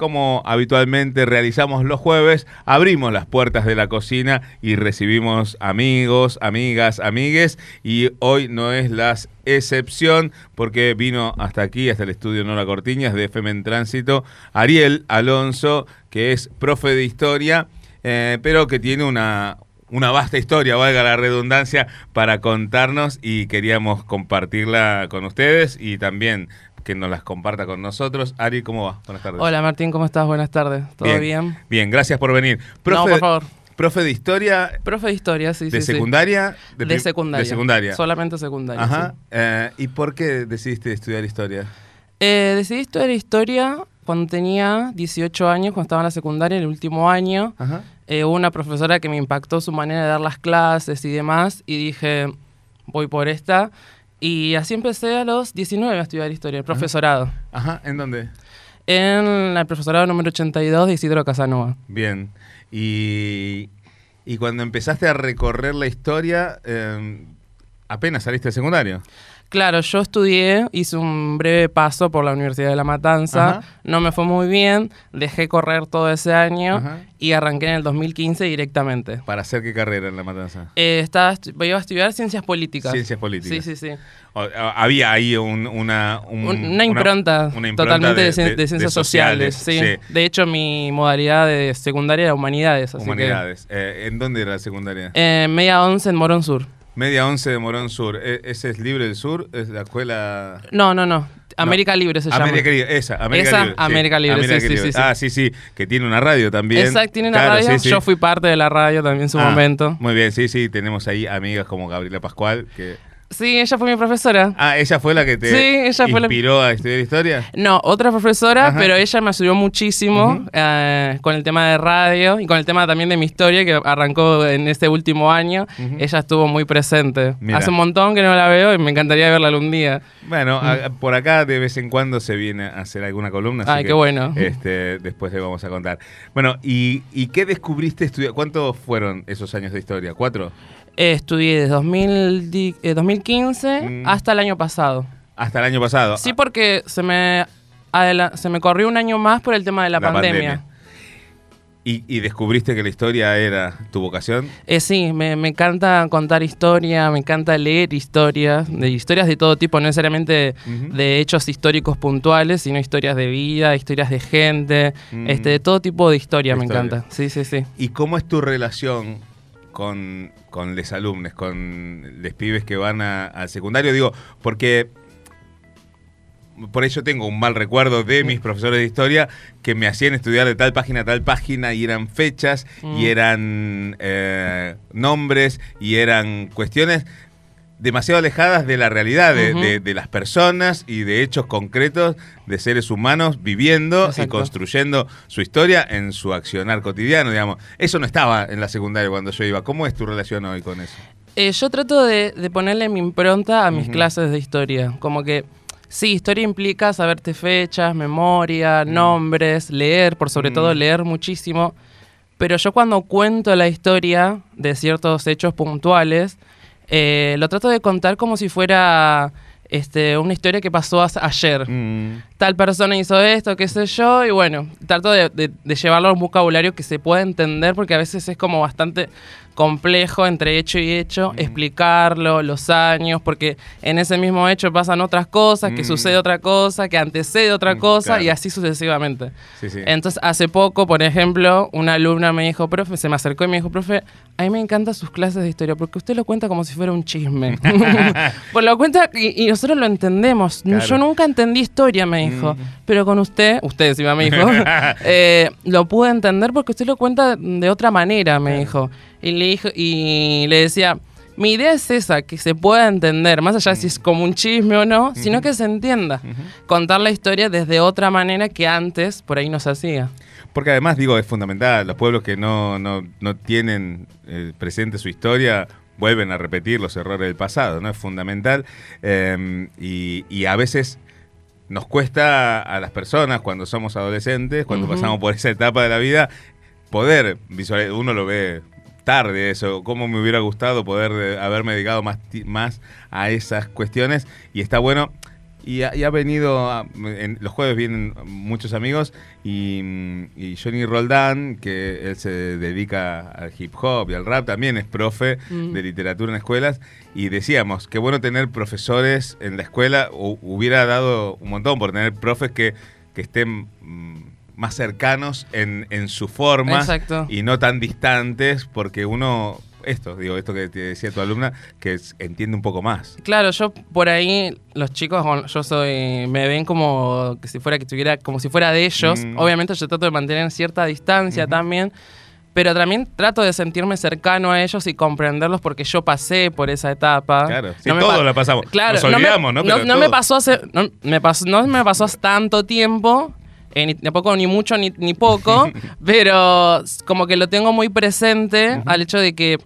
como habitualmente realizamos los jueves, abrimos las puertas de la cocina y recibimos amigos, amigas, amigues. Y hoy no es la excepción porque vino hasta aquí, hasta el estudio Nora Cortiñas de FM en Tránsito, Ariel Alonso, que es profe de historia, eh, pero que tiene una, una vasta historia, valga la redundancia, para contarnos y queríamos compartirla con ustedes y también que nos las comparta con nosotros. Ari, ¿cómo va? Buenas tardes. Hola Martín, ¿cómo estás? Buenas tardes. ¿Todo bien? Bien, gracias por venir. no, por favor. Profe de historia. Profe de historia, sí, ¿De secundaria? De, secundaria. De secundaria. Solamente secundaria. Ajá. Eh, ¿Y por qué decidiste estudiar historia? Eh, decidí estudiar historia cuando tenía 18 años, cuando estaba en la secundaria, en el último año. Ajá. Eh, hubo una profesora que me impactó su manera de dar las clases y demás, y dije, voy por esta. Y así empecé a los 19 a estudiar historia, el profesorado. Ajá, ¿en dónde? En el profesorado número 82 de Isidro Casanova. Bien. Y, y cuando empezaste a recorrer la historia, em, apenas saliste de secundario. Claro, yo estudié, hice un breve paso por la Universidad de La Matanza, no me fue muy bien, dejé correr todo ese año y arranqué en el 2015 directamente. ¿Para hacer qué carrera en La Matanza? Eh, estaba, iba a estudiar Ciencias Políticas. Ciencias Políticas. Sí, sí, sí. había ahí una, una, impronta totalmente de, ciencias sociales. sí. De hecho, mi modalidad de secundaria era Humanidades. Humanidades. Eh, ¿En dónde era la secundaria? En media once en Morón Sur. Media once de Morón Sur. ¿E-, ¿Ese es Libre del Sur? ¿Es la escuela...? No, no, no. América Libre se llama. América Libre, esa, América Libre. América Libre, sí, sí, sí, Ah, sí, sí, que tiene una radio también. Exacto, tiene una radio. Yo fui parte de la radio también en su ah, momento. Muy bien, sí, sí, tenemos ahí amigas como Gabriela Pascual, que Sí, ella fue mi profesora. Ah, ¿ella fue la que te inspiró a estudiar historia? No, otra profesora, pero ella me ayudó muchísimo eh, con el tema de radio y con el tema también de mi historia que arrancó en este último año. Ella estuvo muy presente. Hace un montón que no la veo y me encantaría verla algún día. Bueno, por acá de vez en cuando se viene a hacer alguna columna. Ay, qué bueno. Este, después le vamos a contar. Bueno, ¿y, y qué descubriste estudiar? ¿Cuántos fueron esos años de historia? ¿Cuatro? Estudié desde 2015 eh, mm. hasta el año pasado. Hasta el año pasado. Sí, porque se me, se me corrió un año más por el tema de la, pandemia. ¿Y, descubriste que la historia era tu vocación? Eh, sí, me, encanta contar historia, me encanta leer historias, de historias de todo tipo, no necesariamente de hechos históricos puntuales, sino historias de vida, historias de gente, este, de todo tipo de historia, me encanta. Sí, sí, sí. ¿Y cómo es tu relación con, con los alumnos, con los pibes que van al secundario. Digo, porque por eso tengo un mal recuerdo de mis profesores de historia que me hacían estudiar de tal página a tal página y eran fechas y mm. eran eh, nombres y eran cuestiones demasiado alejadas de la realidad, de, las personas y de hechos concretos de seres humanos viviendo y construyendo su historia en su accionar cotidiano, digamos. Eso no estaba en la secundaria cuando yo iba. ¿Cómo es tu relación hoy con eso? Eh, yo trato de, ponerle mi impronta a mis clases de historia. Como que, sí, historia implica saberte fechas, memoria, nombres, leer, por sobre todo leer muchísimo. Pero yo cuando cuento la historia de ciertos hechos puntuales, eh, lo trato de contar como si fuera este, una historia que pasó ayer. Mm. Tal persona hizo esto, qué sé yo, y bueno, trato de, de, llevarlo a un vocabulario que se pueda entender porque a veces es como bastante complejo entre hecho y hecho, explicarlo, los años, porque en ese mismo hecho pasan otras cosas, que mm. sucede otra cosa, que antecede otra mm, cosa y así sucesivamente. Entonces, hace poco, por ejemplo, una alumna me dijo, profe, se me acercó y me dijo, profe, a mí me encantan sus clases de historia porque usted lo cuenta como si fuera un chisme. pues lo cuenta y, nosotros lo entendemos. Yo nunca entendí historia, me dijo, mm. pero con usted, usted encima me dijo, eh, lo pude entender porque usted lo cuenta de otra manera, me dijo. Y le, dijo, y le decía, mi idea es esa, que se pueda entender, más allá de si es como un chisme o no, sino que se entienda. Contar la historia desde otra manera que antes por ahí no se hacía. Porque además, digo, es fundamental, los pueblos que no, no, no tienen eh, presente su historia vuelven a repetir los errores del pasado, ¿no? Es fundamental em, y, y, a veces nos cuesta a las personas cuando somos adolescentes, cuando pasamos por esa etapa de la vida, poder visualizar, uno lo ve tarde eso, cómo me hubiera gustado poder eh, haberme dedicado más, más a esas cuestiones y está bueno. Y ha, y ha venido, a- en, los jueves vienen muchos amigos y, mm, y Johnny Roldán, que él se dedica al hip hop y al rap, también es profe Mm. de literatura en escuelas. Y decíamos, qué bueno tener profesores en la escuela, o hubiera dado un montón por tener profes que, que estén mm, más cercanos en, en su forma Exacto. y no tan distantes, porque uno, esto, digo, esto que te decía tu alumna, que es- entiende un poco más. Claro, yo por ahí, los chicos, yo soy, me ven como que si fuera que estuviera, como si fuera de ellos. Mm. Obviamente yo trato de mantener cierta distancia también, pero también trato de sentirme cercano a ellos y comprenderlos porque yo pasé por esa etapa. Claro, sí, me todos pa- la pasamos. Claro, Nos no me- olvidamos, ¿no? Me todos. pasó hace, no me pasó, no me pasó hace tanto tiempo. Eh, ni tampoco ni mucho ni, ni poco, pero como que lo tengo muy presente al hecho de que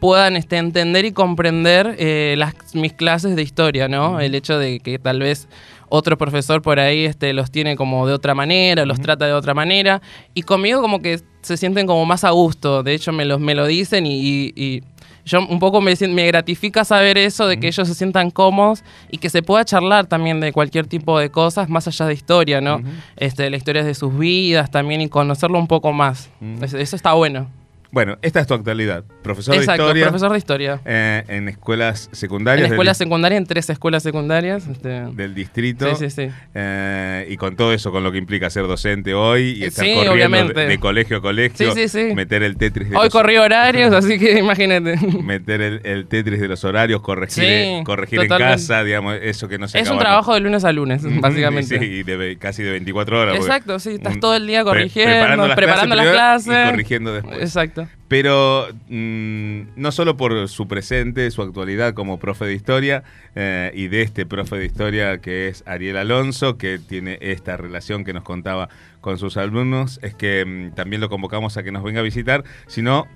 puedan este, entender y comprender eh, las, mis clases de historia, ¿no? El hecho de que tal vez otro profesor por ahí este, los tiene como de otra manera, los trata de otra manera, y conmigo como que se sienten como más a gusto, de hecho me, los, me lo dicen y, y- y yo un poco me, me gratifica saber eso, de que ellos se sientan cómodos y que se pueda charlar también de cualquier tipo de cosas, más allá de historia, ¿no? este, la historia de sus vidas también y conocerlo un poco más. Eso está bueno. Bueno, esta es tu actualidad. Profesor Exacto, de historia profesor de historia. eh, en escuelas secundarias En escuela del, secundaria, en tres escuelas secundarias. este, del distrito. sí, sí, sí. eh, y con todo eso, con lo que implica ser docente hoy y estar sí, corriendo de, obviamente. de colegio a colegio, Sí, sí, sí. meter el Tetris de Hoy los, corrí horarios, así que imagínate. meter el, el Tetris de los horarios, corregir, Sí, eh, corregir en casa, digamos, eso que no se Es un trabajo de lunes a lunes, básicamente. Sí, y de casi de 24 horas. Exacto, sí, estás un- todo el día pre- corrigiendo, preparando las primero clases. Y corrigiendo después. Exacto. Pero mm, no solo por su presente, su actualidad como profe de historia eh, y de este profe de historia que es Ariel Alonso, que tiene esta relación que nos contaba con sus alumnos, es que mm, también lo convocamos a que nos venga a visitar, sino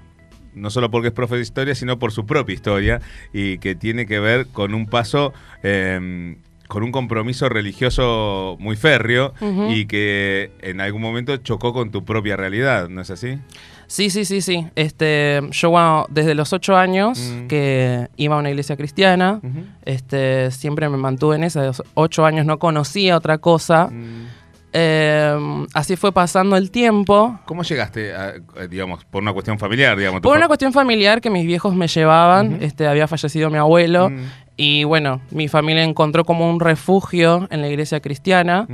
no solo porque es profe de historia, sino por su propia historia y que tiene que ver con un paso... eh, con un compromiso religioso muy férreo y que en algún momento chocó con tu propia realidad, ¿no es así? Sí, sí, sí, sí. Este, yo bueno, desde los ocho años Mm. que iba a una iglesia cristiana, este, siempre me mantuve en esa. De los ocho años no conocía otra cosa. Mm. Eh, así fue pasando el tiempo. ¿Cómo llegaste, a, eh, digamos, por una cuestión familiar, digamos? Por una cuestión familiar que mis viejos me llevaban, este, había fallecido mi abuelo. Mm, Y bueno, mi familia encontró como un refugio en la iglesia cristiana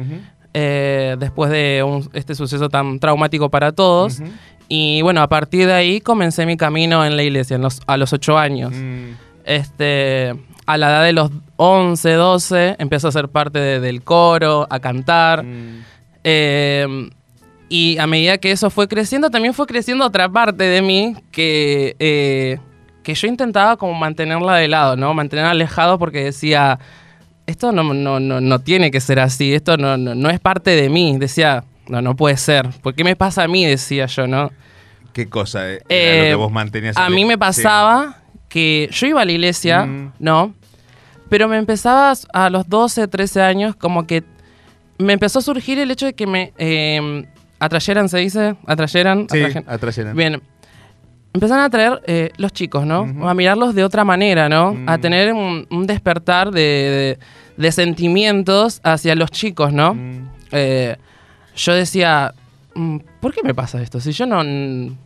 eh, después de un- este suceso tan traumático para todos. Y bueno, a partir de ahí comencé mi camino en la iglesia en los- a los ocho años. Mm, Este, a la edad de los 11, 12, empecé a ser parte de- del coro, a cantar. mm. Eh, y a medida que eso fue creciendo, también fue creciendo otra parte de mí que, eh, que yo intentaba como mantenerla de lado, ¿no? Mantenerla alejado porque decía, esto no, no, no, no tiene que ser así, esto no, no, no es parte de mí. Decía, no, no puede ser. ¿Por qué me pasa a mí? Decía yo, ¿no? ¿Qué cosa eh, era Eh, lo que vos mantenías? A mí me Sí. pasaba que yo iba a la iglesia, Mm. ¿no? Pero me empezaba a los 12, 13 años como que me empezó a surgir el hecho de que me eh, atrayeran, se dice, atrayeran. Sí, atrayeran. Bien. Empezaron a atraer eh, los chicos, ¿no? A mirarlos de otra manera, ¿no? Mm. A tener un, un despertar de, de- de sentimientos hacia los chicos, ¿no? Eh, yo decía, mm, ¿por qué me pasa esto? Si yo no... mm,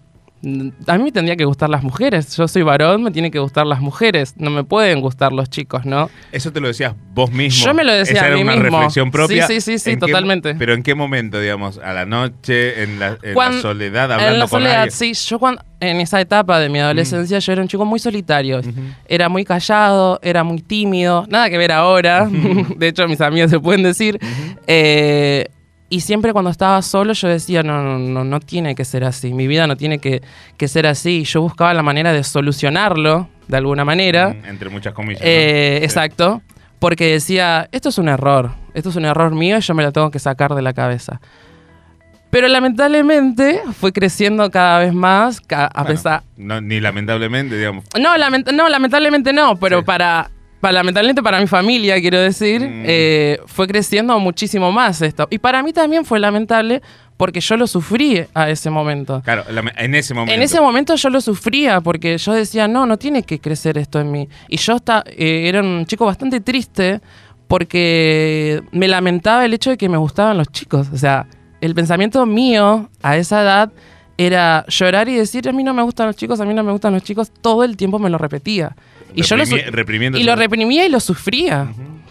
A mí me tendría que gustar las mujeres. Yo soy varón, me tienen que gustar las mujeres. No me pueden gustar los chicos, ¿no? Eso te lo decías vos mismo. Yo me lo decía Esa a era mí una mismo. reflexión propia. Sí, sí, sí, sí, ¿En qué- totalmente. pero ¿en qué momento, digamos? ¿A la noche? ¿En la, en la soledad? ¿Hablando en la con soledad, alguien? sí. Yo cuando, en esa etapa de mi adolescencia yo era un chico muy solitario. Era muy callado, era muy tímido. Nada que ver ahora. de hecho, mis amigos se pueden decir. Eh, y siempre cuando estaba solo yo decía, no, no, no, no tiene que ser así. Mi vida no tiene que, que ser así. Yo buscaba la manera de solucionarlo de alguna manera. Mm, Entre muchas comillas. ¿no? Eh, Sí. Exacto. Porque decía, esto es un error, esto es un error mío y yo me lo tengo que sacar de la cabeza. Pero lamentablemente fue creciendo cada vez más, a Bueno, pesar... no, ni lamentablemente, digamos. No, lament- no, lamentablemente no, pero Sí. para, lamentablemente para mi familia, quiero decir, Mm. eh, fue creciendo muchísimo más esto. Y para mí también fue lamentable porque yo lo sufrí a ese momento. Claro, la- en ese momento. En ese momento yo lo sufría porque yo decía, no, no tiene que crecer esto en mí. Y yo eh, era un chico bastante triste porque me lamentaba el hecho de que me gustaban los chicos. O sea, el pensamiento mío a esa edad era llorar y decir, a mí no me gustan los chicos, a mí no me gustan los chicos, todo el tiempo me lo repetía. Y yo lo, Reprimi- y lo reprimía y lo sufría.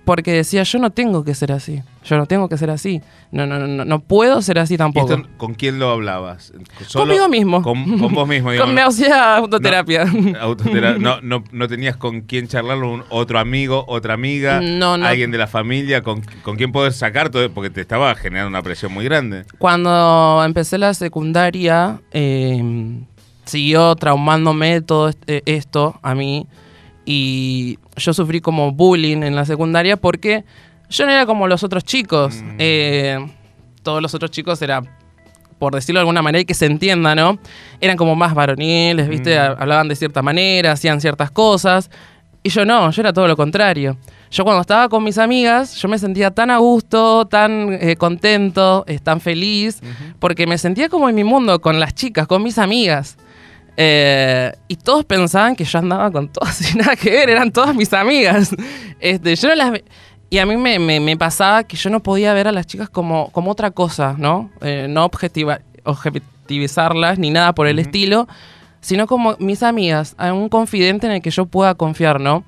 Porque decía, yo no tengo que ser así. Yo no tengo que ser así. No, no, no, no puedo ser así ¿Y tampoco. esto ¿Con quién lo hablabas? ¿Solo- Conmigo mismo. Con, con vos mismo, digamos. Con hacía autoterapia. Autotera- no, no, no tenías con quién charlarlo, un- otro amigo, otra amiga, No, no. alguien de la familia, con, con quién poder sacar todo, porque te estaba generando una presión muy grande. Cuando empecé la secundaria, eh, siguió traumándome todo este- esto a mí. Y yo sufrí como bullying en la secundaria porque yo no era como los otros chicos. Mm. Eh, todos los otros chicos eran, por decirlo de alguna manera y que se entienda, ¿no? Eran como más varoniles, ¿viste? Mm. Ha- Hablaban de cierta manera, hacían ciertas cosas. Y yo no, yo era todo lo contrario. Yo cuando estaba con mis amigas, yo me sentía tan a gusto, tan eh, contento, eh, tan feliz, porque me sentía como en mi mundo, con las chicas, con mis amigas. Eh, y todos pensaban que yo andaba con todas y nada que ver, eran todas mis amigas. Este, yo no las ve- y a mí me, me- me pasaba que yo no podía ver a las chicas como, como otra cosa, ¿no? Eh, no objetiva, objetivizarlas ni nada por el estilo, sino como mis amigas, a un confidente en el que yo pueda confiar, ¿no?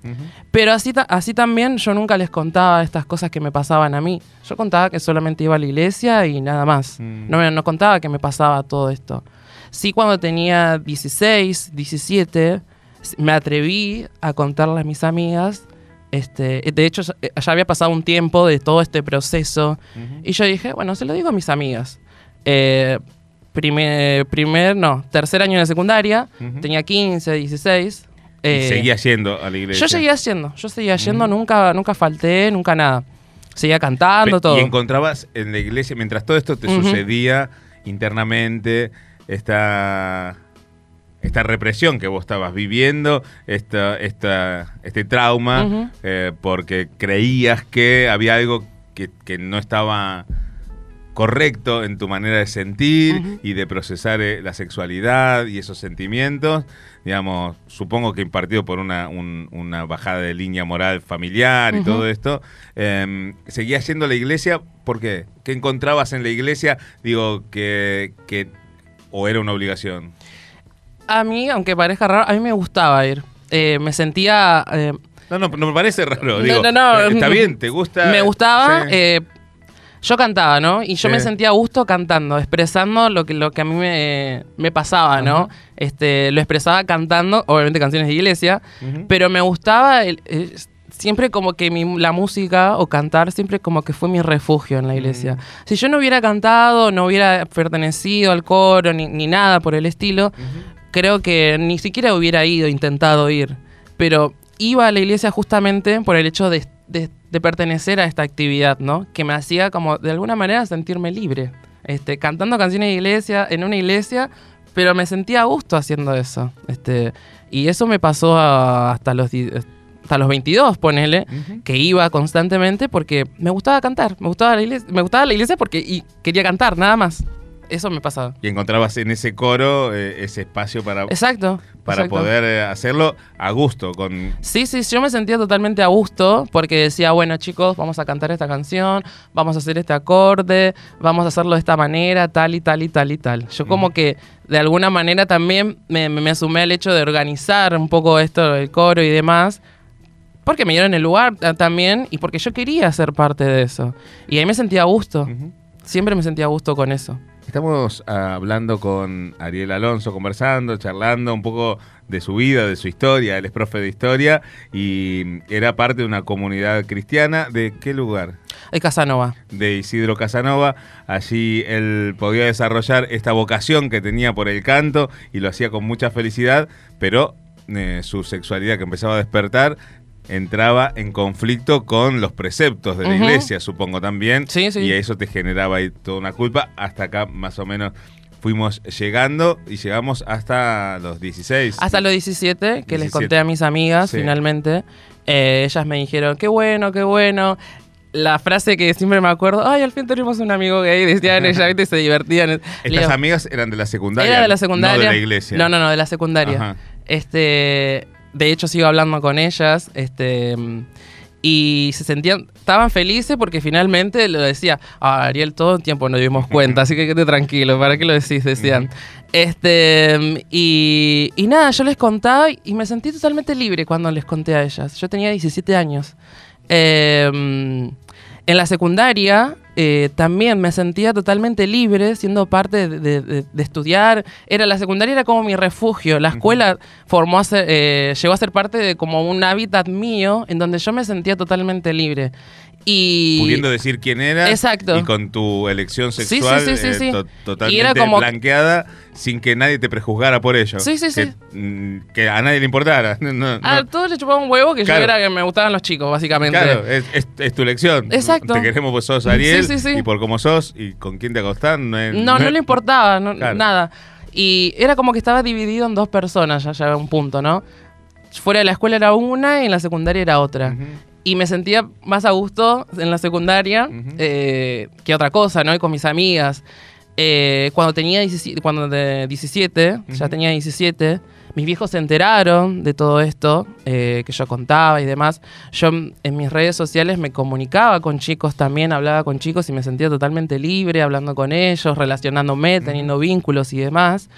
Pero así, así también yo nunca les contaba estas cosas que me pasaban a mí. Yo contaba que solamente iba a la iglesia y nada más. Mm. No, no contaba que me pasaba todo esto. Sí, cuando tenía 16, 17, s- me atreví a contarle a mis amigas. Este, de hecho, ya eh, ya había pasado un tiempo de todo este proceso. Y yo dije, bueno, se lo digo a mis amigas. Eh, primer, primer, no, tercer año de secundaria, tenía 15, 16. eh, y seguía yendo a la iglesia. yo seguía yendo, yo seguía yendo, nunca, nunca falté, nunca nada. Seguía cantando, todo. Y encontrabas en la iglesia, mientras todo esto te sucedía internamente, esta, esta represión que vos estabas viviendo, esta, esta, este trauma, eh, porque creías que había algo que, que no estaba correcto en tu manera de sentir y de procesar eh, la sexualidad y esos sentimientos, digamos, supongo que impartido por una, un- una bajada de línea moral familiar y todo esto, eh, ¿seguías yendo a la iglesia? ¿Por qué? ¿Qué encontrabas en la iglesia? Digo, que, que o era una obligación. A mí, aunque parezca raro, a mí me gustaba ir. Eh, me sentía... eh, No, no, no me parece raro. No, Digo, no, no. eh, Está bien, ¿te gusta? me gustaba... Sí. eh, yo cantaba, ¿no? Y yo Sí. me sentía a gusto cantando, expresando lo que, lo que a mí me, me pasaba, ¿no? Este, lo expresaba cantando, obviamente canciones de iglesia, pero me gustaba el- el- siempre como que mi- la música o cantar siempre como que fue mi refugio en la iglesia. Mm. Si yo no hubiera cantado, no hubiera pertenecido al coro ni, ni nada por el estilo, creo que ni siquiera hubiera ido, intentado ir. Pero iba a la iglesia justamente por el hecho de, de- de pertenecer a esta actividad, ¿no? Que me hacía como de alguna manera sentirme libre. Este, cantando canciones de iglesia, en una iglesia, pero me sentía a gusto haciendo eso. Este, y eso me pasó a- hasta los hasta los 22, ponele, que iba constantemente porque me gustaba cantar, me gustaba la iglesia, me gustaba la iglesia porque y quería cantar, nada más. Eso me pasaba. Y encontrabas en ese coro eh, ese espacio para, Exacto. para exacto. poder eh, hacerlo a gusto, con Sí, sí, yo me sentía totalmente a gusto porque decía, bueno chicos, vamos a cantar esta canción, vamos a hacer este acorde, vamos a hacerlo de esta manera, tal y tal y tal y tal. Yo como que de alguna manera también me, me, me sumé al hecho de organizar un poco esto del coro y demás, porque me dieron el lugar ah, también y porque yo quería ser parte de eso. Y ahí me sentía a gusto, siempre me sentía a gusto con eso. Estamos ah, hablando con Ariel Alonso, conversando, charlando un poco de su vida, de su historia. Él es profe de historia y era parte de una comunidad cristiana. ¿De qué lugar? El Casanova. De Isidro Casanova. Allí él podía desarrollar esta vocación que tenía por el canto y lo hacía con mucha felicidad, pero eh, su sexualidad que empezaba a despertar entraba en conflicto con los preceptos de la iglesia, supongo también. Sí, sí. Y eso te generaba ahí toda una culpa. Hasta acá más o menos fuimos llegando y llegamos hasta los 16. Hasta los 17, que les 17. conté a mis amigas Sí. finalmente. Eh, ellas me dijeron, qué bueno, qué bueno. La frase que siempre me acuerdo, ay, al fin tenemos un amigo gay, decían ellas, se divertían. Estas amigas eran de la secundaria. Era de la secundaria. No de la iglesia. No, no, no, de la secundaria. Ajá. Este, de hecho, sigo hablando con ellas. Este, y se sentían, estaban felices porque finalmente lo decía, ah, Ariel, todo el tiempo nos dimos cuenta, así que quédate tranquilo, ¿para qué lo decís? Decían. Este, y, y nada, yo les contaba y me sentí totalmente libre cuando les conté a ellas. Yo tenía 17 años. Em, en la secundaria eh, también me sentía totalmente libre siendo parte de, estudiar. Era la secundaria era como mi refugio. La escuela formó a eh, llegó a ser parte de como un hábitat mío en donde yo me sentía totalmente libre. Y, Pudiendo decir quién era Exacto. y con tu elección sexual sí, sí, sí, eh, totalmente blanqueada sin que nadie te prejuzgara por ello. Sí, sí, sí. Mm, que, a nadie le importara. A todos le chupaba un huevo que yo era que me gustaban los chicos, básicamente. Claro, es, tu elección. Exacto. Te queremos, vos sos Ariel y por cómo sos y con quién te acostás. No, no, no, le importaba, nada. Y era como que estaba dividido en dos personas, ya llegaba un punto, ¿no? Fuera de la escuela era una y en la secundaria era otra y me sentía más a gusto en la secundaria eh, que otra cosa, ¿no? Y con mis amigas. Eh, cuando tenía 17, cuando de 17 ya tenía 17, mis viejos se enteraron de todo esto eh, que yo contaba y demás. Yo en mis redes sociales me comunicaba con chicos también, hablaba con chicos y me sentía totalmente libre hablando con ellos, relacionándome, teniendo vínculos y demás.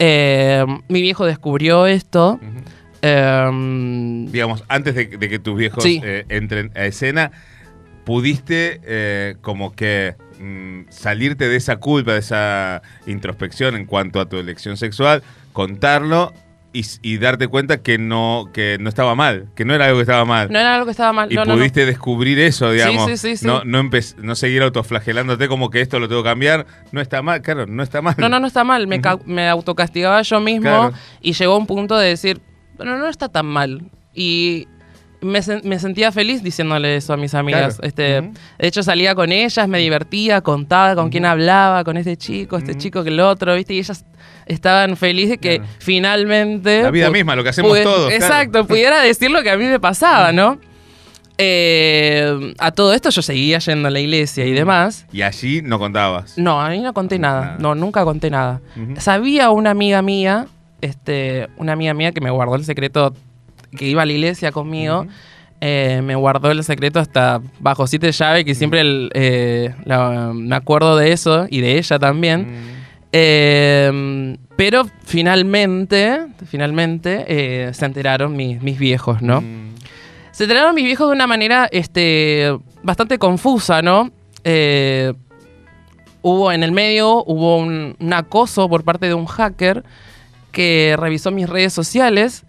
mi viejo descubrió esto. Em, Digamos, antes de, que tus viejos eh, entren a escena, pudiste eh, como que mm, salirte de esa culpa, de esa introspección en cuanto a tu elección sexual, contarlo y, darte cuenta que no, que no estaba mal, que no era algo que estaba mal. No era algo que estaba mal. Y pudiste descubrir eso, digamos. Sí, sí, sí, no, no, no, seguir autoflagelándote como que esto lo tengo que cambiar. No está mal, claro, no está mal. No, no, no está mal. Me, me autocastigaba yo mismo y llegó un punto de decir, bueno, no está tan mal. Y me, sentía feliz diciéndole eso a mis amigas. Este, De hecho, salía con ellas, me divertía, contaba con quién hablaba, con este chico, este chico que el otro, ¿viste? Y ellas estaban felices que finalmente. La vida misma, lo que hacemos todos. Exacto, pudiera decir lo que a mí me pasaba, ¿no? Eh, a todo esto yo seguía yendo a la iglesia y demás. ¿Y allí no contabas? No, ahí no conté nada. No, nunca conté nada. Sabía una amiga mía este, una amiga mía que me guardó el secreto, que iba a la iglesia conmigo, eh, me guardó el secreto hasta bajo siete llaves, que siempre eh, me acuerdo de eso y de ella también. Em, pero finalmente, finalmente eh, se enteraron mis, viejos, ¿no? Se enteraron mis viejos de una manera este, bastante confusa, ¿no? hubo en el medio, hubo un, acoso por parte de un hacker que revisó mis redes sociales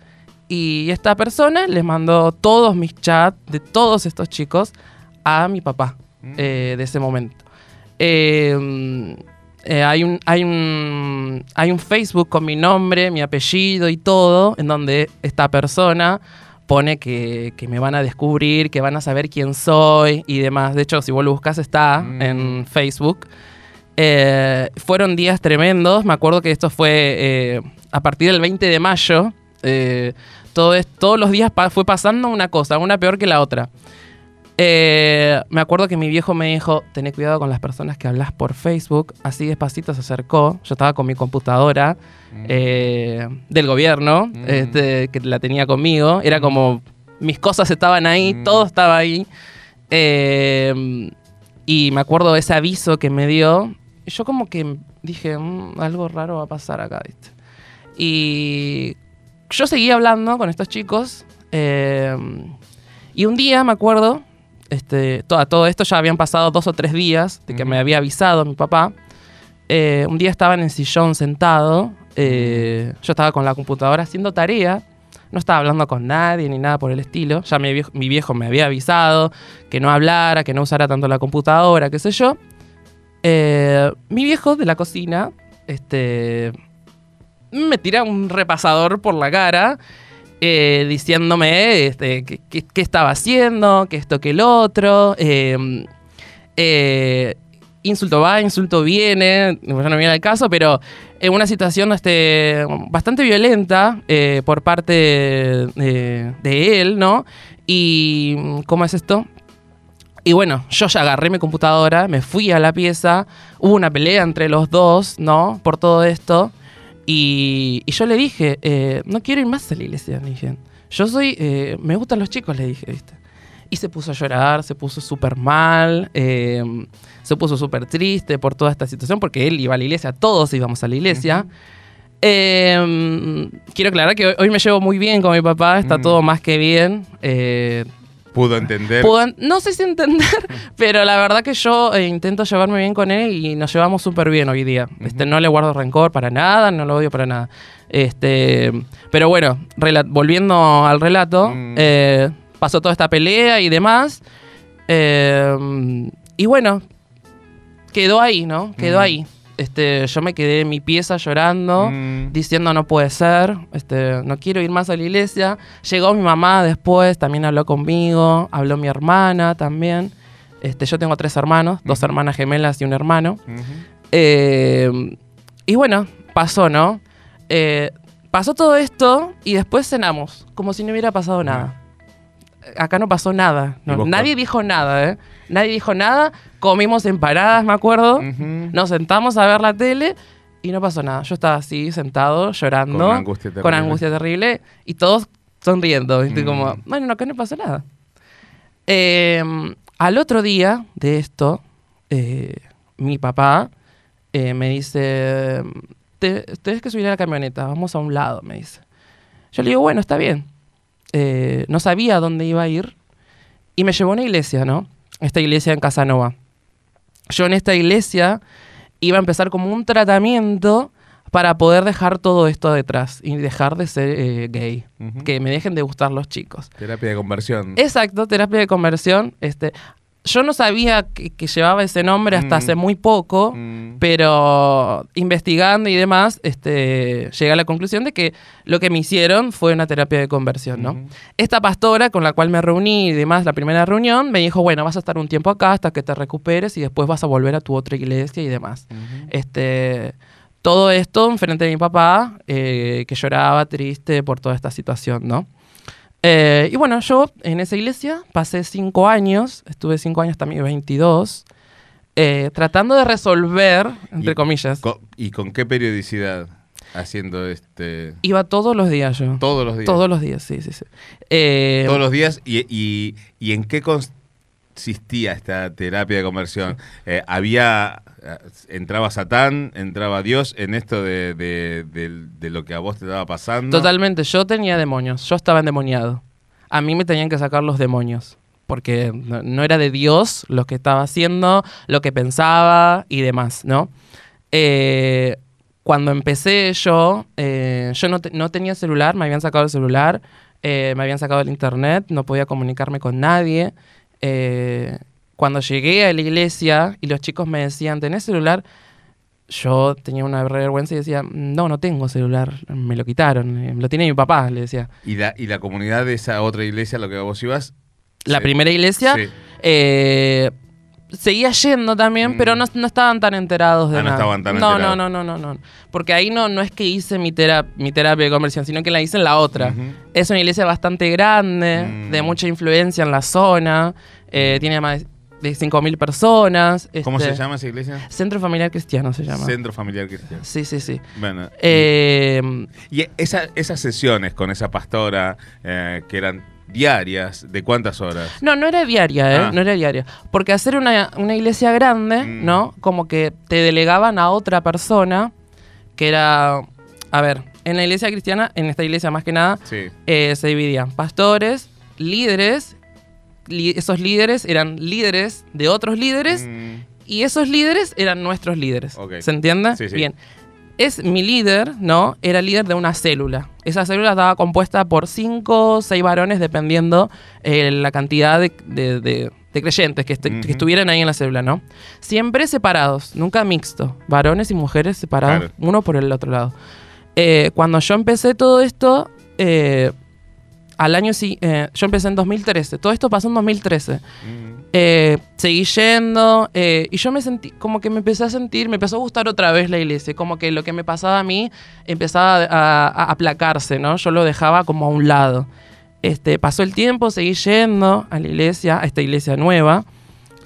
y esta persona les mandó todos mis chats de todos estos chicos a mi papá mm. eh, de ese momento. Em, eh, hay, un, hay, un, hay un Facebook con mi nombre, mi apellido y todo, en donde esta persona pone que, me van a descubrir, que van a saber quién soy y demás. De hecho, si vos lo buscas, está mm. en Facebook. Eh, fueron días tremendos. Me acuerdo que esto fue a partir del 20 de mayo, eh, todo todos los días fue pasando una cosa, una peor que la otra. Eh, me acuerdo que mi viejo me dijo, tené cuidado con las personas que hablas por Facebook. Así despacito se acercó. Yo estaba con mi computadora mm. eh, del gobierno, mm. este, que la tenía conmigo. Era como, mis cosas estaban ahí, mm. todo estaba ahí. y me acuerdo de ese aviso que me dio. Yo como que dije, algo raro va a pasar acá, ¿viste? Y yo seguí hablando con estos chicos. Eh, y un día me acuerdo, este, todo, todo esto ya habían pasado dos o tres días de que me había avisado mi papá. Eh, un día estaba en el sillón sentado. Eh, yo estaba con la computadora haciendo tarea. No estaba hablando con nadie ni nada por el estilo. Ya mi viejo, mi viejo me había avisado que no hablara, que no usara tanto la computadora, qué sé yo. Mi viejo de la cocina este, me tira un repasador por la cara. Eh, diciéndome este, qué, estaba haciendo, que esto, que el otro. Em, eh, insulto va, insulto viene, ya no viene al caso, pero en una situación este, bastante violenta eh, por parte de, él, ¿no? Y ¿cómo es esto? Y bueno, yo ya agarré mi computadora, me fui a la pieza, hubo una pelea entre los dos, ¿no? Por todo esto. Y, yo le dije, eh, no quiero ir más a la iglesia, le dije. Yo soy, eh, me gustan los chicos, le dije, ¿viste? Y se puso a llorar, se puso súper mal, eh, se puso súper triste por toda esta situación, porque él iba a la iglesia, todos íbamos a la iglesia. Eh, quiero aclarar que hoy, hoy me llevo muy bien con mi papá, está Mm. todo más que bien. eh, Pudo entender. No sé si entender, pero la verdad que yo eh, intento llevarme bien con él y nos llevamos súper bien hoy día. este, no le guardo rencor para nada, no lo odio para nada. Este, pero bueno, volviendo al relato, Mm. eh, pasó toda esta pelea y demás. eh, y bueno, quedó ahí, ¿no? Quedó Mm. ahí. Este, yo me quedé en mi pieza llorando Mm. diciendo no puede ser, este, no quiero ir más a la iglesia. Llegó mi mamá después, también habló conmigo, habló mi hermana también. Este, yo tengo tres hermanos, dos hermanas gemelas y un hermano. Eh, y bueno, pasó, ¿no? Eh, pasó todo esto y después cenamos, como si no hubiera pasado nada. Acá no pasó nada. no, ¿Y vos nadie dijo nada, ¿eh? Nadie dijo nada. Comimos empanadas, me acuerdo. Nos sentamos a ver la tele y no pasó nada. Yo estaba así, sentado, llorando. Con angustia con terrible. angustia terrible, Y todos sonriendo. ¿viste? Mm. Como, bueno, no, acá no pasó nada. Eh, al otro día de esto, eh, mi papá eh, me dice, "Te- tenés que subir a la camioneta, vamos a un lado, me dice. Yo le digo, bueno, está bien. Eh, no sabía dónde iba a ir y me llevó a una iglesia, ¿no? Esta iglesia en Casanova. Yo en esta iglesia iba a empezar como un tratamiento para poder dejar todo esto detrás y dejar de ser eh, gay. Que me dejen de gustar los chicos. Terapia de conversión. Exacto, terapia de conversión. Este, yo no sabía que, que llevaba ese nombre hasta Mm. hace muy poco, Mm. pero investigando y demás, este, llegué a la conclusión de que lo que me hicieron fue una terapia de conversión, ¿no? Ujú. Esta pastora con la cual me reuní y demás, la primera reunión, me dijo, bueno, vas a estar un tiempo acá hasta que te recuperes y después vas a volver a tu otra iglesia y demás. Este, todo esto enfrente de mi papá, eh, que lloraba triste por toda esta situación, ¿no? Eh, y bueno, yo en esa iglesia pasé cinco años, estuve cinco años también, 22, eh, tratando de resolver, entre Y- comillas. Co- ¿Y con qué periodicidad haciendo este Iba todos los días yo. todos los días? Todos los días, sí, sí, sí. Eh, Todos los días y, y- y en qué consistía esta terapia de conversión? Eh, había entraba Satán, entraba Dios en esto de, de- de- lo que a vos te estaba pasando. Totalmente, yo tenía demonios, yo estaba endemoniado. A mí me tenían que sacar los demonios, porque no, no era de Dios lo que estaba haciendo, lo que pensaba y demás, ¿no? Eh, cuando empecé yo, eh, yo no, no tenía celular, me habían sacado el celular, eh, me habían sacado el internet, no podía comunicarme con nadie. Eh, cuando llegué a la iglesia y los chicos me decían, ¿tenés celular? Yo tenía una vergüenza y decía, no, no tengo celular, me lo quitaron, eh, lo tiene mi papá, le decía. Y la, y la comunidad de esa otra iglesia a lo que vos ibas. La sí. primera iglesia Sí. eh, seguía yendo también, Mm. pero no, no estaban tan enterados de Ah, no nada. estaban tan no, enterados. no, no, no, no, no. Porque ahí no, no es que hice mi, tera- mi terapia de conversión, sino que la hice en la otra. Es una iglesia bastante grande, Mm. de mucha influencia en la zona, eh, tiene más de 5.000 personas. ¿Cómo este, se llama esa iglesia? Centro Familiar Cristiano se llama. Centro Familiar Cristiano. Sí, sí, sí. Bueno, Eh, y, esa- esas sesiones con esa pastora eh, que eran diarias, ¿de cuántas horas? no, no era diaria, ¿eh? Ah. No era diaria. Porque hacer una, una iglesia grande, Mm. ¿no? Como que te delegaban a otra persona que era... A ver, en la iglesia cristiana, en esta iglesia más que nada, Sí. eh, se dividían pastores, líderes. Esos líderes eran líderes de otros líderes Mm, y esos líderes eran nuestros líderes. ¿Se entiende? Sí, sí. Bien. Es mi líder, ¿no? Era líder de una célula. Esa célula estaba compuesta por cinco o seis varones, dependiendo eh, la cantidad de, de- de- de creyentes que, que estuvieran ahí en la célula, ¿no? Siempre separados, nunca mixto. Varones y mujeres separados, Claro. uno por el otro lado. Eh, cuando yo empecé todo esto, eh, al año sí, eh, yo empecé en 2013. Todo esto pasó en 2013. mm, Eh, seguí yendo eh, y yo me sentí, como que me empecé a sentir, me empezó a gustar otra vez la iglesia, como que lo que me pasaba a mí empezaba a, a aplacarse, ¿no? Yo lo dejaba como a un lado. Este, pasó el tiempo, seguí yendo a la iglesia, a esta iglesia nueva.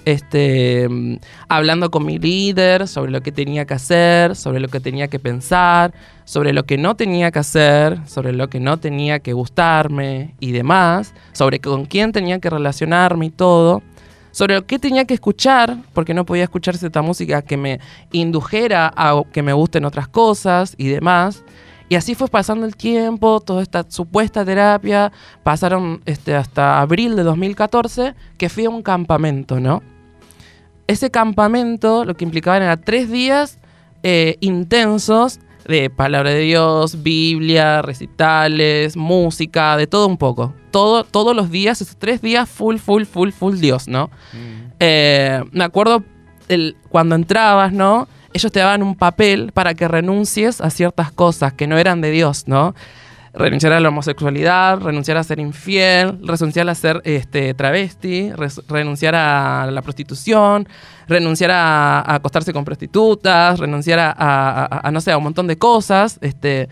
Este, mm, hablando con mi líder sobre lo que tenía que hacer, sobre lo que tenía que pensar, sobre lo que no tenía que hacer, sobre lo que no tenía que gustarme y demás, sobre con quién tenía que relacionarme y todo, sobre lo que tenía que escuchar, porque no podía escuchar cierta música que me indujera a que me gusten otras cosas y demás. Y así fue pasando el tiempo, toda esta supuesta terapia, pasaron este, hasta abril de 2014, que fui a un campamento, ¿no? Ese campamento lo que implicaba era tres días eh, intensos de palabra de Dios, Biblia, recitales, música, de todo un poco. Todo, todos los días, esos tres días, full, full, full, full Dios, ¿no? Mm. Eh, me acuerdo el, cuando entrabas, ¿no? Ellos te daban un papel para que renuncies a ciertas cosas que no eran de Dios, ¿no? Renunciar a la homosexualidad, renunciar a ser infiel, renunciar a ser este, travesti, renunciar a la prostitución, renunciar a, acostarse con prostitutas, renunciar a, no sé, a un montón de cosas. Este,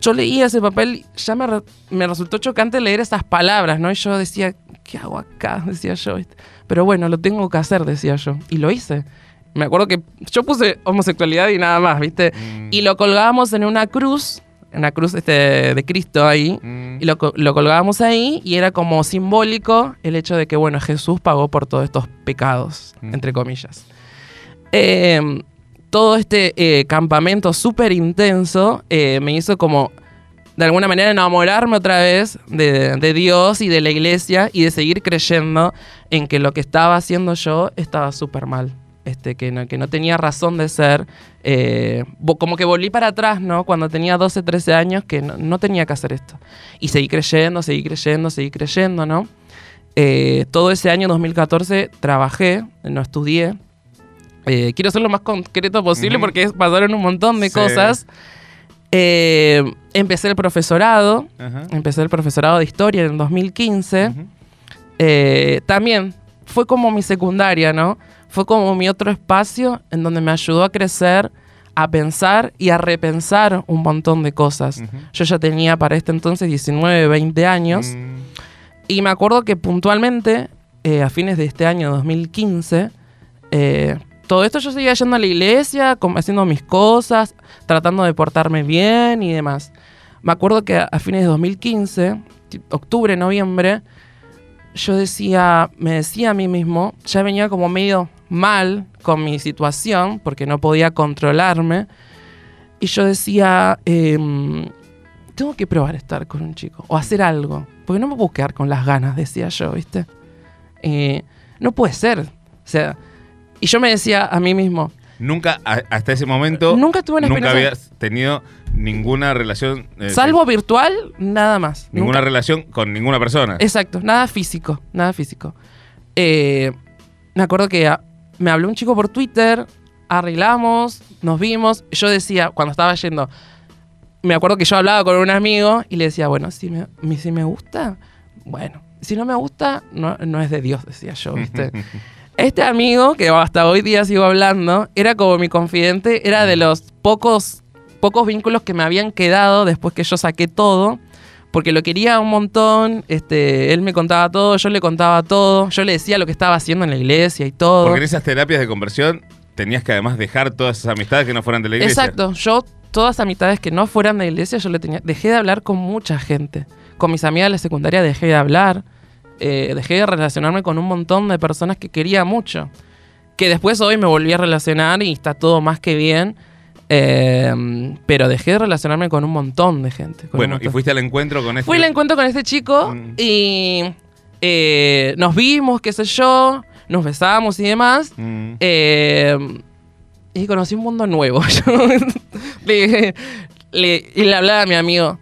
yo leía ese papel, ya me, me, resultó chocante leer esas palabras, ¿no? Y yo decía, ¿qué hago acá? Decía yo. Pero bueno, lo tengo que hacer, decía yo. Y lo hice. Me acuerdo que yo puse homosexualidad y nada más, ¿viste? Mm. Y lo colgábamos en una cruz, en una cruz este, de Cristo ahí, mm. y lo, lo, colgábamos ahí y era como simbólico el hecho de que, bueno, Jesús pagó por todos estos pecados, mm. entre comillas. Em, todo este eh, campamento súper intenso eh, me hizo como, de alguna manera, enamorarme otra vez de, de Dios y de la iglesia y de seguir creyendo en que lo que estaba haciendo yo estaba súper mal este, que, no, que no tenía razón de ser. Eh, como que volví para atrás, ¿no? Cuando tenía 12, 13 años, que no, tenía que hacer esto. Y seguí creyendo, seguí creyendo, seguí creyendo, ¿no? Eh, todo ese año 2014 trabajé, no estudié. Eh, quiero ser lo más concreto posible porque pasaron un montón de cosas. empecé el profesorado, empecé el profesorado de historia en 2015. también fue como mi secundaria, ¿no? fue como mi otro espacio en donde me ayudó a crecer, a pensar y a repensar un montón de cosas. Yo ya tenía para este entonces 19, 20 años mm. y me acuerdo que puntualmente, eh, a fines de este año 2015, eh, todo esto yo seguía yendo a la iglesia, haciendo mis cosas, tratando de portarme bien y demás. Me acuerdo que a fines de 2015, octubre, noviembre, yo decía, me decía a mí mismo, ya venía como medio mal con mi situación porque no podía controlarme. Y yo decía, em, tengo que probar estar con un chico o hacer algo. Porque no me puedo quedar con las ganas, decía yo, ¿viste? Eh, no puede ser. O sea, y yo me decía a mí mismo. Nunca, hasta ese momento. Nunca tuve una Nunca habías tenido ninguna relación. Eh, Salvo virtual, nada más. Ninguna relación con ninguna persona. Exacto, nada físico, nada físico. Eh, me acuerdo que me habló un chico por Twitter, arreglamos, nos vimos. Yo decía, cuando estaba yendo, me acuerdo que yo hablaba con un amigo y le decía, bueno, si me, si me gusta, bueno, si no me gusta, no, no es de Dios, decía yo, ¿viste? este amigo, que hasta hoy día sigo hablando, era como mi confidente, era de los pocos, pocos vínculos que me habían quedado después que yo saqué todo porque lo quería un montón, este, él me contaba todo, yo le contaba todo, yo le decía lo que estaba haciendo en la iglesia y todo. Porque en esas terapias de conversión tenías que además dejar todas esas amistades que no fueran de la iglesia. Exacto, yo todas las amistades que no fueran de la iglesia, yo le tenía, dejé de hablar con mucha gente. Con mis amigas de la secundaria dejé de hablar, eh, dejé de relacionarme con un montón de personas que quería mucho. Que después hoy me volví a relacionar y está todo más que bien Em, pero dejé de relacionarme con un montón de gente. Bueno, ¿y fuiste al encuentro con este? Fui al encuentro con este chico mm. y eh, nos vimos, qué sé yo, nos besamos y demás. Mm. Y conocí un mundo nuevo. le, y le hablaba a mi amigo.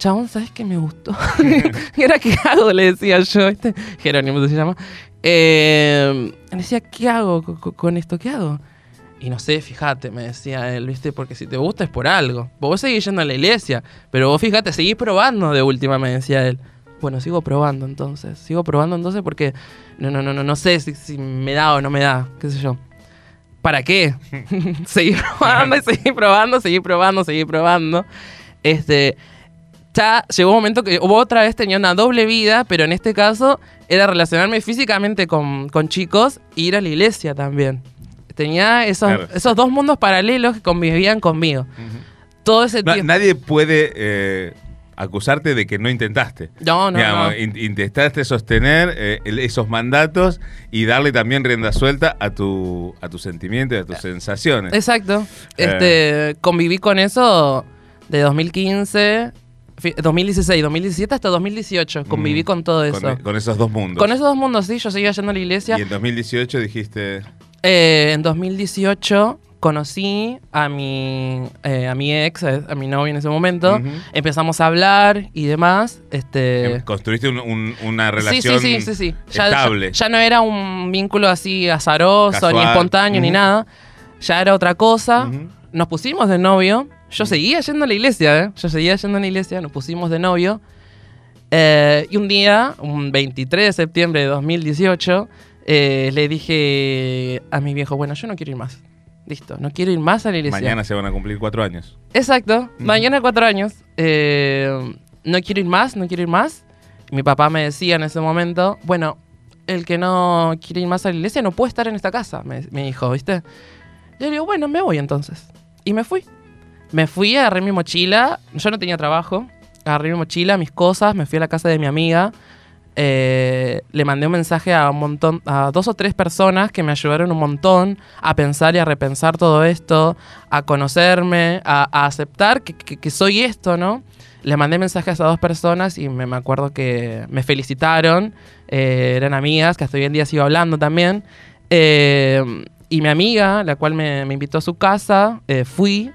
Chabón, ¿sabes qué me gustó? y ahora, ¿qué hago? Le decía yo. ¿este? Jerónimo se llama. Eh, le decía, ¿qué hago con esto? ¿Qué hago? Y no sé, fíjate, me decía él, ¿viste? Porque si te gusta es por algo. Vos seguís yendo a la iglesia, pero vos fíjate, seguís probando de última, me decía él. Bueno, sigo probando entonces. Sigo probando entonces porque no, no, no, no, no sé si, me da o no me da, qué sé yo. ¿Para qué? seguir probando y seguir probando, seguir probando, seguir probando. Este, ya llegó un momento que otra vez tenía una doble vida, pero en este caso era relacionarme físicamente con, con chicos e ir a la iglesia también. Tenía esos, Claro. esos dos mundos paralelos que convivían conmigo. Todo ese tiempo. nadie puede eh, acusarte de que no intentaste. No, no, Digamos, no. in- intentaste sostener eh, esos mandatos y darle también rienda suelta a tu, a tus sentimientos y a tus sensaciones. Exacto. Eh. Este, conviví con eso de 2015, fi- 2016, 2017 hasta 2018. Conviví Mm, con todo eso. Con, con esos dos mundos. Con esos dos mundos, sí, yo seguía yendo a la iglesia. Y en 2018 dijiste, Eh, en 2018 conocí a mi, eh, a mi ex, a, a mi novio en ese momento. Empezamos a hablar y demás. Este, em, construiste un- un- una relación sí, sí, sí, sí. Ya, estable. ya- ya no era un vínculo así azaroso, ni espontáneo, ni nada. Ya era otra cosa. Nos pusimos de novio. Yo seguía yendo a la iglesia, ¿eh? Yo seguía yendo a la iglesia, nos pusimos de novio. Eh, y un día, un 23 de septiembre de 2018, eh, le dije a mi viejo, bueno, yo no quiero ir más. Listo, no quiero ir más a la iglesia. Mañana se van a cumplir cuatro años. Exacto, mañana cuatro años. Eh, no quiero ir más, no quiero ir más. Mi papá me decía en ese momento, bueno, el que no quiere ir más a la iglesia no puede estar en esta casa, me, me dijo, ¿viste? Yo le digo, bueno, me voy entonces. Y me fui. Me fui, agarré mi mochila, yo no tenía trabajo, agarré mi mochila, mis cosas, me fui a la casa de mi amiga. eh, le mandé un mensaje a un montón, a dos o tres personas que me ayudaron un montón a pensar y a repensar todo esto, a conocerme, a, aceptar que, soy esto, ¿no? Le mandé mensajes a dos personas y me, me acuerdo que me felicitaron, eh, eran amigas, que hasta hoy en día sigo hablando también. Eh, y mi amiga, la cual me, invitó a su casa, fui,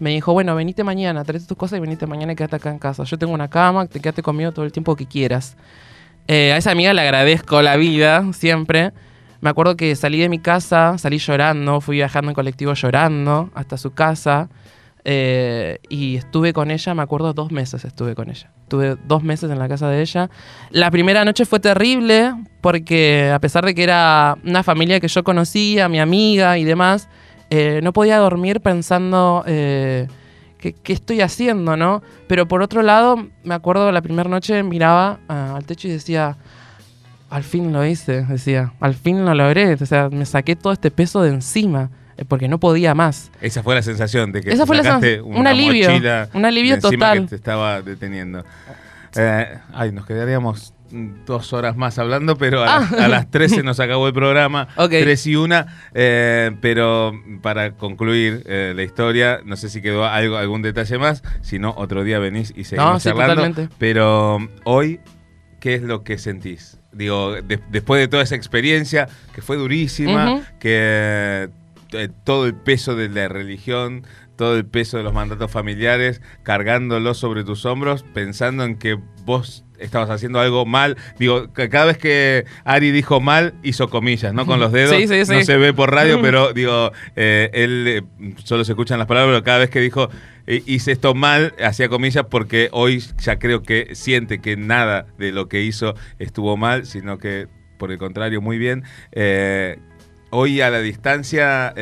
me dijo, bueno, venite mañana, traete tus cosas y venite mañana y quédate acá en casa. Yo tengo una cama, te quédate conmigo todo el tiempo que quieras. Eh, a esa amiga le agradezco la vida, siempre. Me acuerdo que salí de mi casa, salí llorando, fui viajando en colectivo llorando hasta su casa. eh, y estuve con ella, me acuerdo, dos meses estuve con ella. Estuve dos meses en la casa de ella. La primera noche fue terrible porque a pesar de que era una familia que yo conocía, mi amiga y demás, eh, no podía dormir pensando eh, ¿qué, qué estoy haciendo, ¿no? Pero por otro lado, me acuerdo la primera noche miraba ah, al techo y decía, al fin lo hice, decía, al fin lo logré, o sea, me saqué todo este peso de encima, eh, porque no podía más. Esa fue la sensación de que Esa fue la sensación- un una alivio, un alivio de total. que te estaba deteniendo. Eh, ay, nos quedaríamos dos horas más hablando, pero a, las- Ah. a las 13 nos acabó el programa. Ok. 3 y 1. pero para concluir eh, la historia, no sé si quedó algo, algún detalle más. Si no, otro día venís y seguimos No, sí, charlando. totalmente. Pero mm, hoy, ¿qué es lo que sentís? Digo, de- después de toda esa experiencia, que fue durísima, que eh, todo el peso de la religión, todo el peso de los mandatos familiares, cargándolo sobre tus hombros, pensando en que vos estabas haciendo algo mal. Digo, cada vez que Ari dijo mal, hizo comillas, ¿no? Con los dedos. Sí, sí, sí. No se ve por radio, pero digo, eh, él eh, solo se escuchan las palabras, pero cada vez que dijo eh, hice esto mal, hacía comillas porque hoy ya creo que siente que nada de lo que hizo estuvo mal, sino que por el contrario, muy bien. Eh, hoy a la distancia,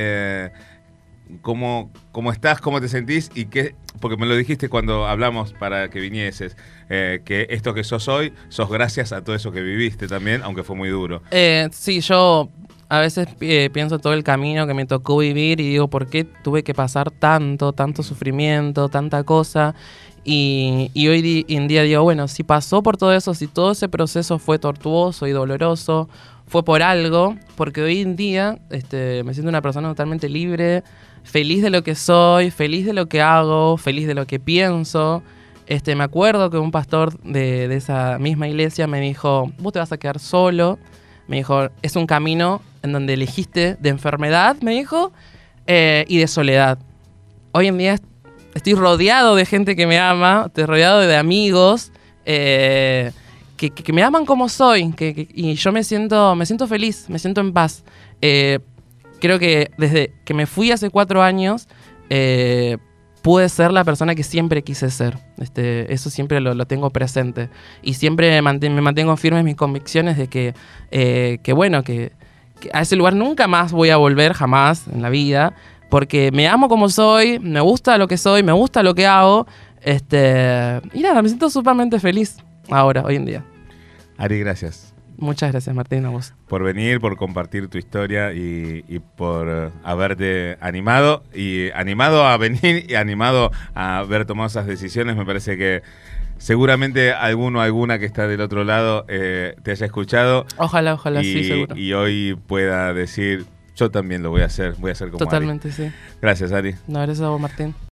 ¿cómo, ¿cómo estás? ¿Cómo te sentís? Y qué, porque me lo dijiste cuando hablamos para que vinieses, eh, que esto que sos hoy, sos gracias a todo eso que viviste también, aunque fue muy duro. Eh, sí, yo a veces eh, pienso todo el camino que me tocó vivir y digo, ¿por qué tuve que pasar tanto, tanto sufrimiento, tanta cosa? Y, y hoy di- en día digo, bueno, si pasó por todo eso, si todo ese proceso fue tortuoso y doloroso, fue por algo, porque hoy en día este, me siento una persona totalmente libre, feliz de lo que soy, feliz de lo que hago, feliz de lo que pienso. Este, me acuerdo que un pastor de, de esa misma iglesia me dijo, vos te vas a quedar solo. Me dijo, es un camino en donde elegiste de enfermedad, me dijo, eh, y de soledad. Hoy en día est- estoy rodeado de gente que me ama, estoy rodeado de amigos eh, que, que- me aman como soy, que- y yo me siento, me siento feliz, me siento en paz. Eh, creo que desde que me fui hace cuatro años, eh, pude ser la persona que siempre quise ser. Este, eso siempre lo, tengo presente. Y siempre me mantengo firme en mis convicciones de que, eh, que bueno, que, que a ese lugar nunca más voy a volver, jamás en la vida, porque me amo como soy, me gusta lo que soy, me gusta lo que hago. Este, y nada, me siento sumamente feliz ahora, hoy en día. Ari, gracias. Muchas gracias, Martín, a vos. Por venir, por compartir tu historia y, y por eh, haberte animado. Y animado a venir y animado a haber tomado esas decisiones. Me parece que seguramente alguno o alguna que está del otro lado eh, te haya escuchado. Ojalá, ojalá, y, sí, seguro. Y hoy pueda decir, yo también lo voy a hacer, voy a hacer como Ari. Totalmente, sí. Gracias, Ari. No, gracias a vos, Martín.